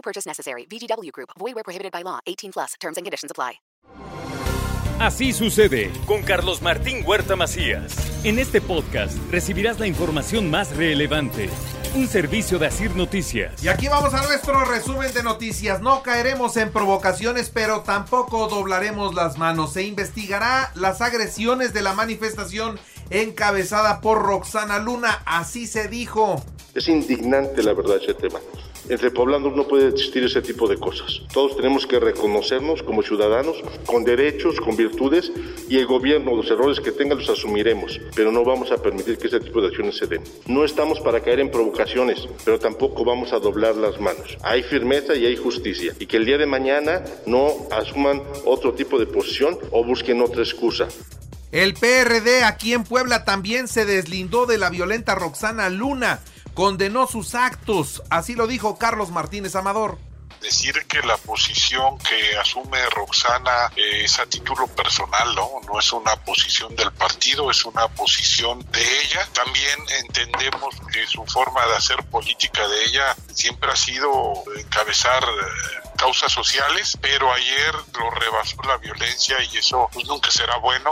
No purchase necessary. VGW Group. Void where prohibited by law. 18 plus. Terms and conditions apply. Así sucede con Carlos Martín Huerta Macías. En este podcast recibirás la información más relevante. Un servicio de Asir Noticias. Y aquí vamos a nuestro resumen de noticias. No caeremos en provocaciones, pero tampoco doblaremos las manos. Se investigará las agresiones de la manifestación encabezada por Roxana Luna. Así se dijo. Es indignante la verdad ese tema. Entre poblanos no puede existir ese tipo de cosas. Todos tenemos que reconocernos como ciudadanos, con derechos, con virtudes, y el gobierno, los errores que tenga, los asumiremos, pero no vamos a permitir que ese tipo de acciones se den. No estamos para caer en provocaciones, pero tampoco vamos a doblar las manos. Hay firmeza y hay justicia, y que el día de mañana no asuman otro tipo de posición o busquen otra excusa. El PRD aquí en Puebla también se deslindó de la violenta Roxana Luna condenó sus actos, así lo dijo Carlos Martínez Amador decir que la posición que asume Roxana eh, es a título personal, ¿no? No es una posición del partido, es una posición de ella. También entendemos que su forma de hacer política de ella siempre ha sido encabezar eh, causas sociales, pero ayer lo rebasó la violencia y eso pues, nunca será bueno.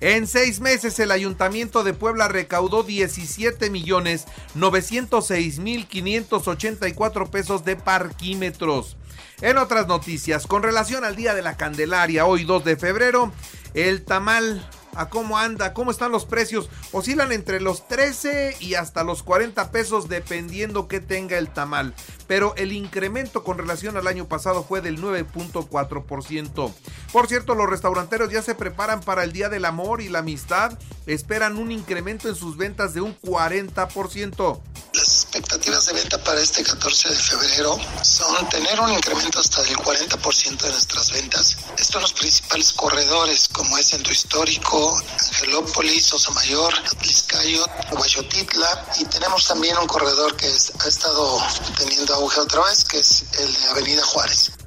En seis meses el Ayuntamiento de Puebla recaudó 17 millones 906 mil 584 pesos de parquímetros. En otras noticias, con relación al Día de la Candelaria, hoy 2 de febrero, el tamal a cómo anda, cómo están los precios. Oscilan entre los 13 y hasta los 40 pesos dependiendo que tenga el tamal. Pero el incremento con relación al año pasado fue del 9.4%. Por cierto, los restauranteros ya se preparan para el Día del Amor y la Amistad. Esperan un incremento en sus ventas de un 40%. Expectativas de venta para este 14 de febrero son tener un incremento hasta del 40% de nuestras ventas. Esto en los principales corredores como es Centro Histórico, Angelópolis, Mayor, Atliscayo, Guayotitla y tenemos también un corredor que ha estado teniendo auge otra vez que es el de Avenida Juárez.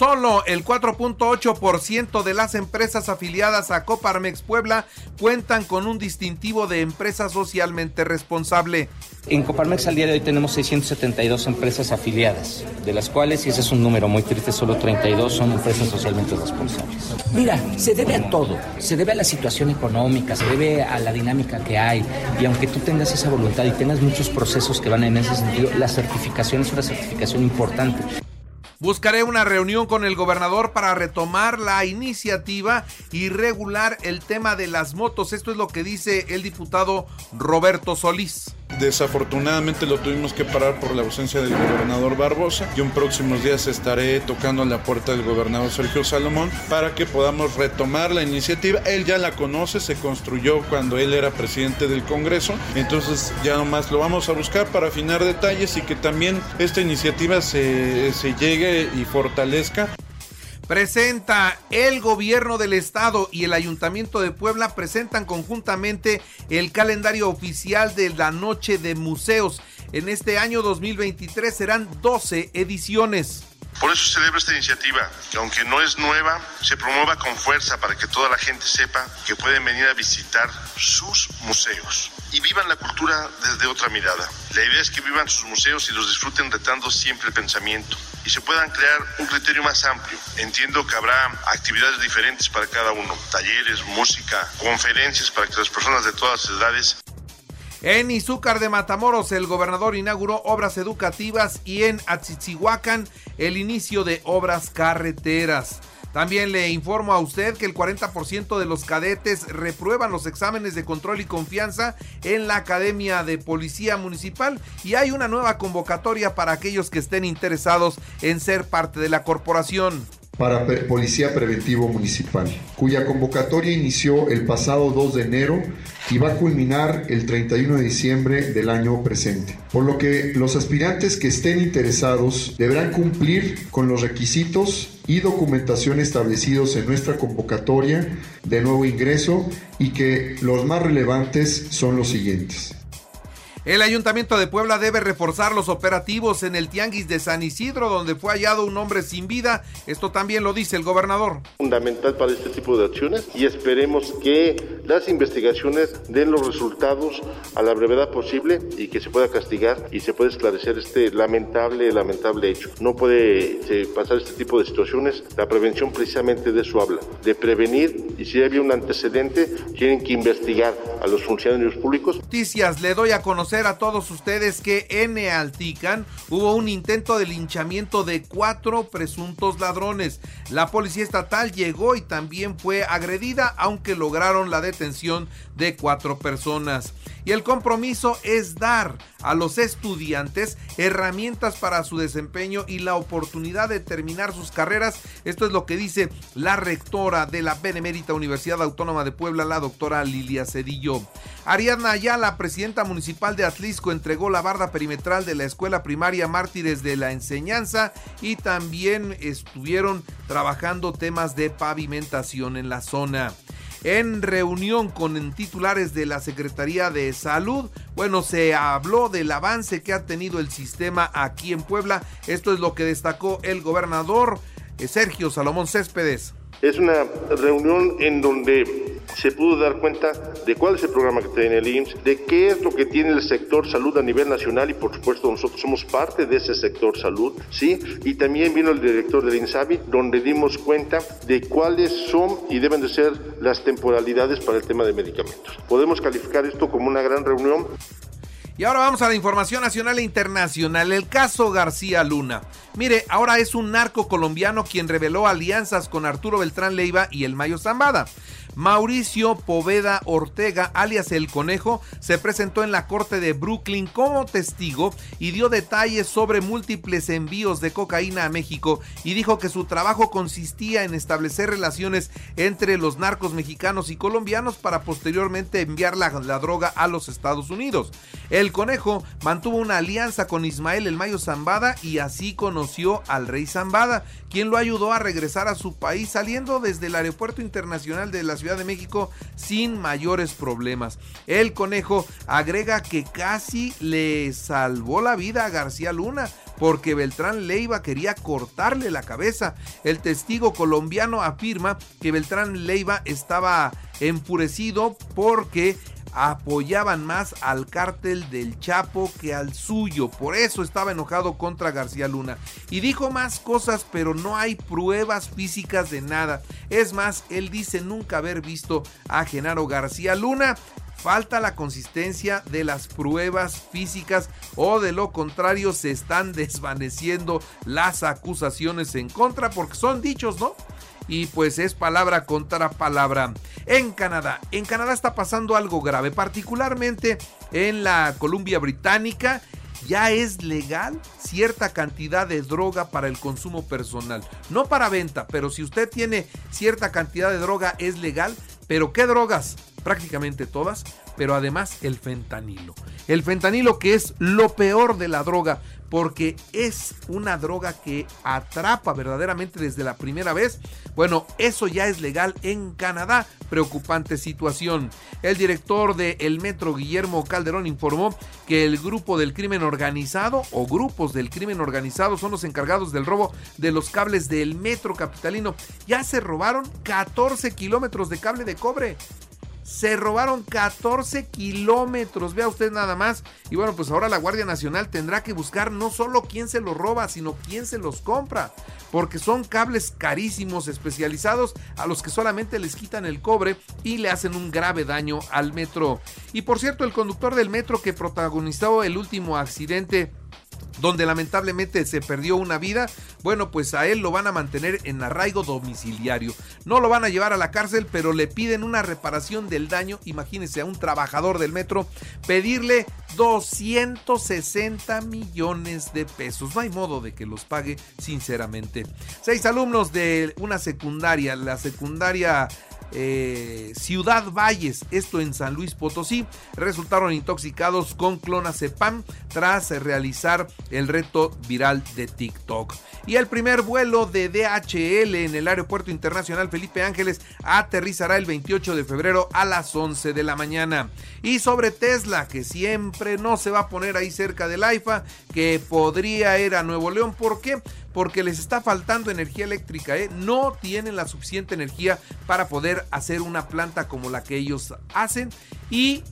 Solo el 4.8% de las empresas afiliadas a Coparmex Puebla cuentan con un distintivo de empresa socialmente responsable. En Coparmex al día de hoy tenemos 672 empresas afiliadas, de las cuales, y ese es un número muy triste, solo 32 son empresas socialmente responsables. Mira, se debe a todo, se debe a la situación económica, se debe a la dinámica que hay, y aunque tú tengas esa voluntad y tengas muchos procesos que van en ese sentido, la certificación es una certificación importante. Buscaré una reunión con el gobernador para retomar la iniciativa y regular el tema de las motos. Esto es lo que dice el diputado Roberto Solís. Desafortunadamente lo tuvimos que parar por la ausencia del gobernador Barbosa. Yo en próximos días estaré tocando la puerta del gobernador Sergio Salomón para que podamos retomar la iniciativa. Él ya la conoce, se construyó cuando él era presidente del Congreso. Entonces ya nomás lo vamos a buscar para afinar detalles y que también esta iniciativa se, se llegue y fortalezca presenta el gobierno del estado y el ayuntamiento de Puebla presentan conjuntamente el calendario oficial de la noche de museos. En este año 2023 serán 12 ediciones. Por eso celebro esta iniciativa, que aunque no es nueva, se promueva con fuerza para que toda la gente sepa que pueden venir a visitar sus museos y vivan la cultura desde otra mirada. La idea es que vivan sus museos y los disfruten retando siempre el pensamiento y se puedan crear un criterio más amplio. Entiendo que habrá actividades diferentes para cada uno, talleres, música, conferencias para que las personas de todas las edades en Izúcar de Matamoros, el gobernador inauguró obras educativas y en Atzizihuacan el inicio de obras carreteras. También le informo a usted que el 40% de los cadetes reprueban los exámenes de control y confianza en la Academia de Policía Municipal y hay una nueva convocatoria para aquellos que estén interesados en ser parte de la corporación. Para Policía Preventivo Municipal, cuya convocatoria inició el pasado 2 de enero y va a culminar el 31 de diciembre del año presente. Por lo que los aspirantes que estén interesados deberán cumplir con los requisitos y documentación establecidos en nuestra convocatoria de nuevo ingreso y que los más relevantes son los siguientes. El Ayuntamiento de Puebla debe reforzar los operativos en el Tianguis de San Isidro, donde fue hallado un hombre sin vida. Esto también lo dice el gobernador. Fundamental para este tipo de acciones y esperemos que las investigaciones den los resultados a la brevedad posible y que se pueda castigar y se pueda esclarecer este lamentable, lamentable hecho. No puede eh, pasar este tipo de situaciones. La prevención precisamente de eso habla, de prevenir y si había un antecedente, tienen que investigar a los funcionarios públicos. Noticias, le doy a conocer a todos ustedes que en Altican hubo un intento de linchamiento de cuatro presuntos ladrones. La policía estatal llegó y también fue agredida, aunque lograron la detención de cuatro personas. Y el compromiso es dar a los estudiantes herramientas para su desempeño y la oportunidad de terminar sus carreras. Esto es lo que dice la rectora de la Benemérita Universidad Autónoma de Puebla, la doctora Lilia Cedillo. Ariadna Ayala, presidenta municipal de Atlisco, entregó la barda perimetral de la escuela primaria Mártires de la Enseñanza y también estuvieron trabajando temas de pavimentación en la zona en reunión con titulares de la Secretaría de Salud. Bueno, se habló del avance que ha tenido el sistema aquí en Puebla. Esto es lo que destacó el gobernador eh, Sergio Salomón Céspedes. Es una reunión en donde se pudo dar cuenta de cuál es el programa que tiene el IMSS, de qué es lo que tiene el sector salud a nivel nacional y por supuesto nosotros somos parte de ese sector salud, ¿sí? Y también vino el director del INSABI donde dimos cuenta de cuáles son y deben de ser las temporalidades para el tema de medicamentos. Podemos calificar esto como una gran reunión. Y ahora vamos a la información nacional e internacional. El caso García Luna. Mire, ahora es un narco colombiano quien reveló alianzas con Arturo Beltrán Leiva y el Mayo Zambada. Mauricio Poveda Ortega, alias El Conejo, se presentó en la corte de Brooklyn como testigo y dio detalles sobre múltiples envíos de cocaína a México y dijo que su trabajo consistía en establecer relaciones entre los narcos mexicanos y colombianos para posteriormente enviar la, droga a los Estados Unidos. El Conejo mantuvo una alianza con Ismael El Mayo Zambada y así conoció al rey Zambada, quien lo ayudó a regresar a su país saliendo desde el aeropuerto internacional de la Ciudad de México sin mayores problemas. El conejo agrega que casi le salvó la vida a García Luna porque Beltrán Leiva quería cortarle la cabeza. El testigo colombiano afirma que Beltrán Leiva estaba enfurecido porque apoyaban más al cártel del Chapo que al suyo. Por eso estaba enojado contra García Luna. Y dijo más cosas, pero no hay pruebas físicas de nada. Es más, él dice nunca haber visto a Genaro García Luna. Falta la consistencia de las pruebas físicas o de lo contrario se están desvaneciendo las acusaciones en contra porque son dichos, ¿no? Y pues es palabra contra palabra. En Canadá, en Canadá está pasando algo grave, particularmente en la Columbia Británica ya es legal cierta cantidad de droga para el consumo personal. No para venta, pero si usted tiene cierta cantidad de droga es legal. ¿Pero qué drogas? Prácticamente todas, pero además el fentanilo. El fentanilo que es lo peor de la droga, porque es una droga que atrapa verdaderamente desde la primera vez. Bueno, eso ya es legal en Canadá. Preocupante situación. El director de El Metro, Guillermo Calderón, informó que el grupo del crimen organizado o grupos del crimen organizado son los encargados del robo de los cables del Metro Capitalino. Ya se robaron 14 kilómetros de cable de cobre se robaron 14 kilómetros, vea usted nada más. Y bueno, pues ahora la Guardia Nacional tendrá que buscar no solo quién se los roba, sino quién se los compra. Porque son cables carísimos, especializados, a los que solamente les quitan el cobre y le hacen un grave daño al metro. Y por cierto, el conductor del metro que protagonizó el último accidente donde lamentablemente se perdió una vida, bueno, pues a él lo van a mantener en arraigo domiciliario. No lo van a llevar a la cárcel, pero le piden una reparación del daño. Imagínense a un trabajador del metro pedirle 260 millones de pesos. No hay modo de que los pague, sinceramente. Seis alumnos de una secundaria, la secundaria eh, Ciudad Valles, esto en San Luis Potosí, resultaron intoxicados con clonazepam tras realizar el reto viral de TikTok. Y el primer vuelo de DHL en el Aeropuerto Internacional Felipe Ángeles aterrizará el 28 de febrero a las 11 de la mañana. Y sobre Tesla, que siempre no se va a poner ahí cerca del AIFA, que podría ir a Nuevo León. ¿Por qué? Porque les está faltando energía eléctrica. ¿eh? No tienen la suficiente energía para poder hacer una planta como la que ellos hacen. Y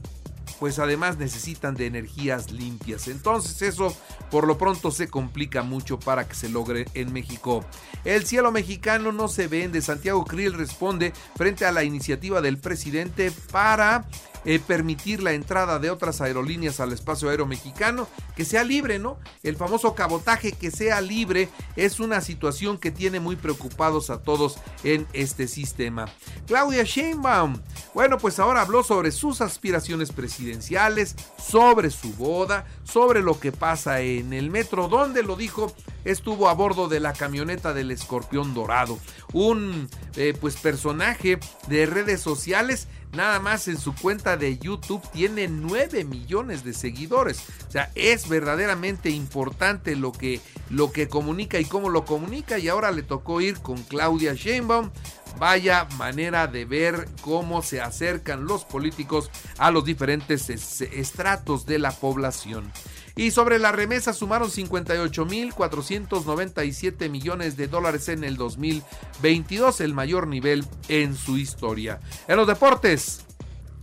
pues además necesitan de energías limpias. Entonces eso por lo pronto se complica mucho para que se logre en México. El cielo mexicano no se vende. Santiago Krill responde frente a la iniciativa del presidente para eh, permitir la entrada de otras aerolíneas al espacio aéreo mexicano, que sea libre, ¿no? El famoso cabotaje que sea libre es una situación que tiene muy preocupados a todos en este sistema. Claudia Sheinbaum, bueno, pues ahora habló sobre sus aspiraciones presidenciales, sobre su boda, sobre lo que pasa en el metro, donde lo dijo, estuvo a bordo de la camioneta del escorpión dorado, un eh, pues personaje de redes sociales nada más en su cuenta de YouTube tiene 9 millones de seguidores. O sea, es verdaderamente importante lo que, lo que comunica y cómo lo comunica. Y ahora le tocó ir con Claudia Sheinbaum. Vaya manera de ver cómo se acercan los políticos a los diferentes estratos de la población. Y sobre la remesa sumaron 58.497 millones de dólares en el 2022, el mayor nivel en su historia. En los deportes,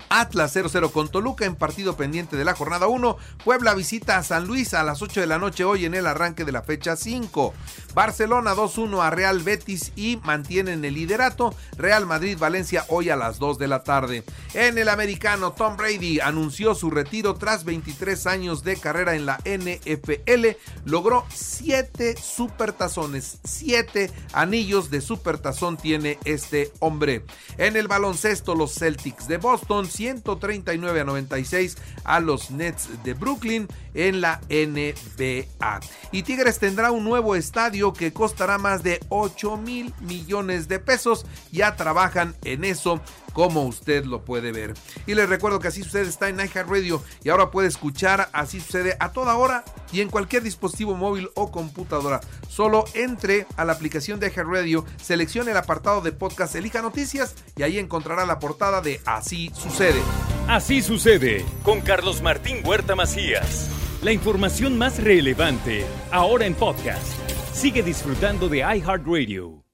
Atlas 0-0 con Toluca en partido pendiente de la jornada 1. Puebla visita a San Luis a las 8 de la noche hoy en el arranque de la fecha 5. Barcelona 2-1 a Real Betis y mantienen el liderato. Real Madrid Valencia hoy a las 2 de la tarde. En el americano, Tom Brady anunció su retiro tras 23 años de carrera en la NFL. Logró 7 supertazones, 7 anillos de supertazón tiene este hombre. En el baloncesto, los Celtics de Boston 139 a 96 a los Nets de Brooklyn en la NBA. Y Tigres tendrá un nuevo estadio que costará más de 8 mil millones de pesos. Ya trabajan en eso como usted lo puede ver. Y les recuerdo que Así Sucede está en Radio y ahora puede escuchar Así Sucede a toda hora y en cualquier dispositivo móvil o computadora. Solo entre a la aplicación de Radio, seleccione el apartado de podcast, elija noticias y ahí encontrará la portada de Así Sucede. Así sucede con Carlos Martín Huerta Macías. La información más relevante ahora en podcast. Sigue disfrutando de iHeartRadio.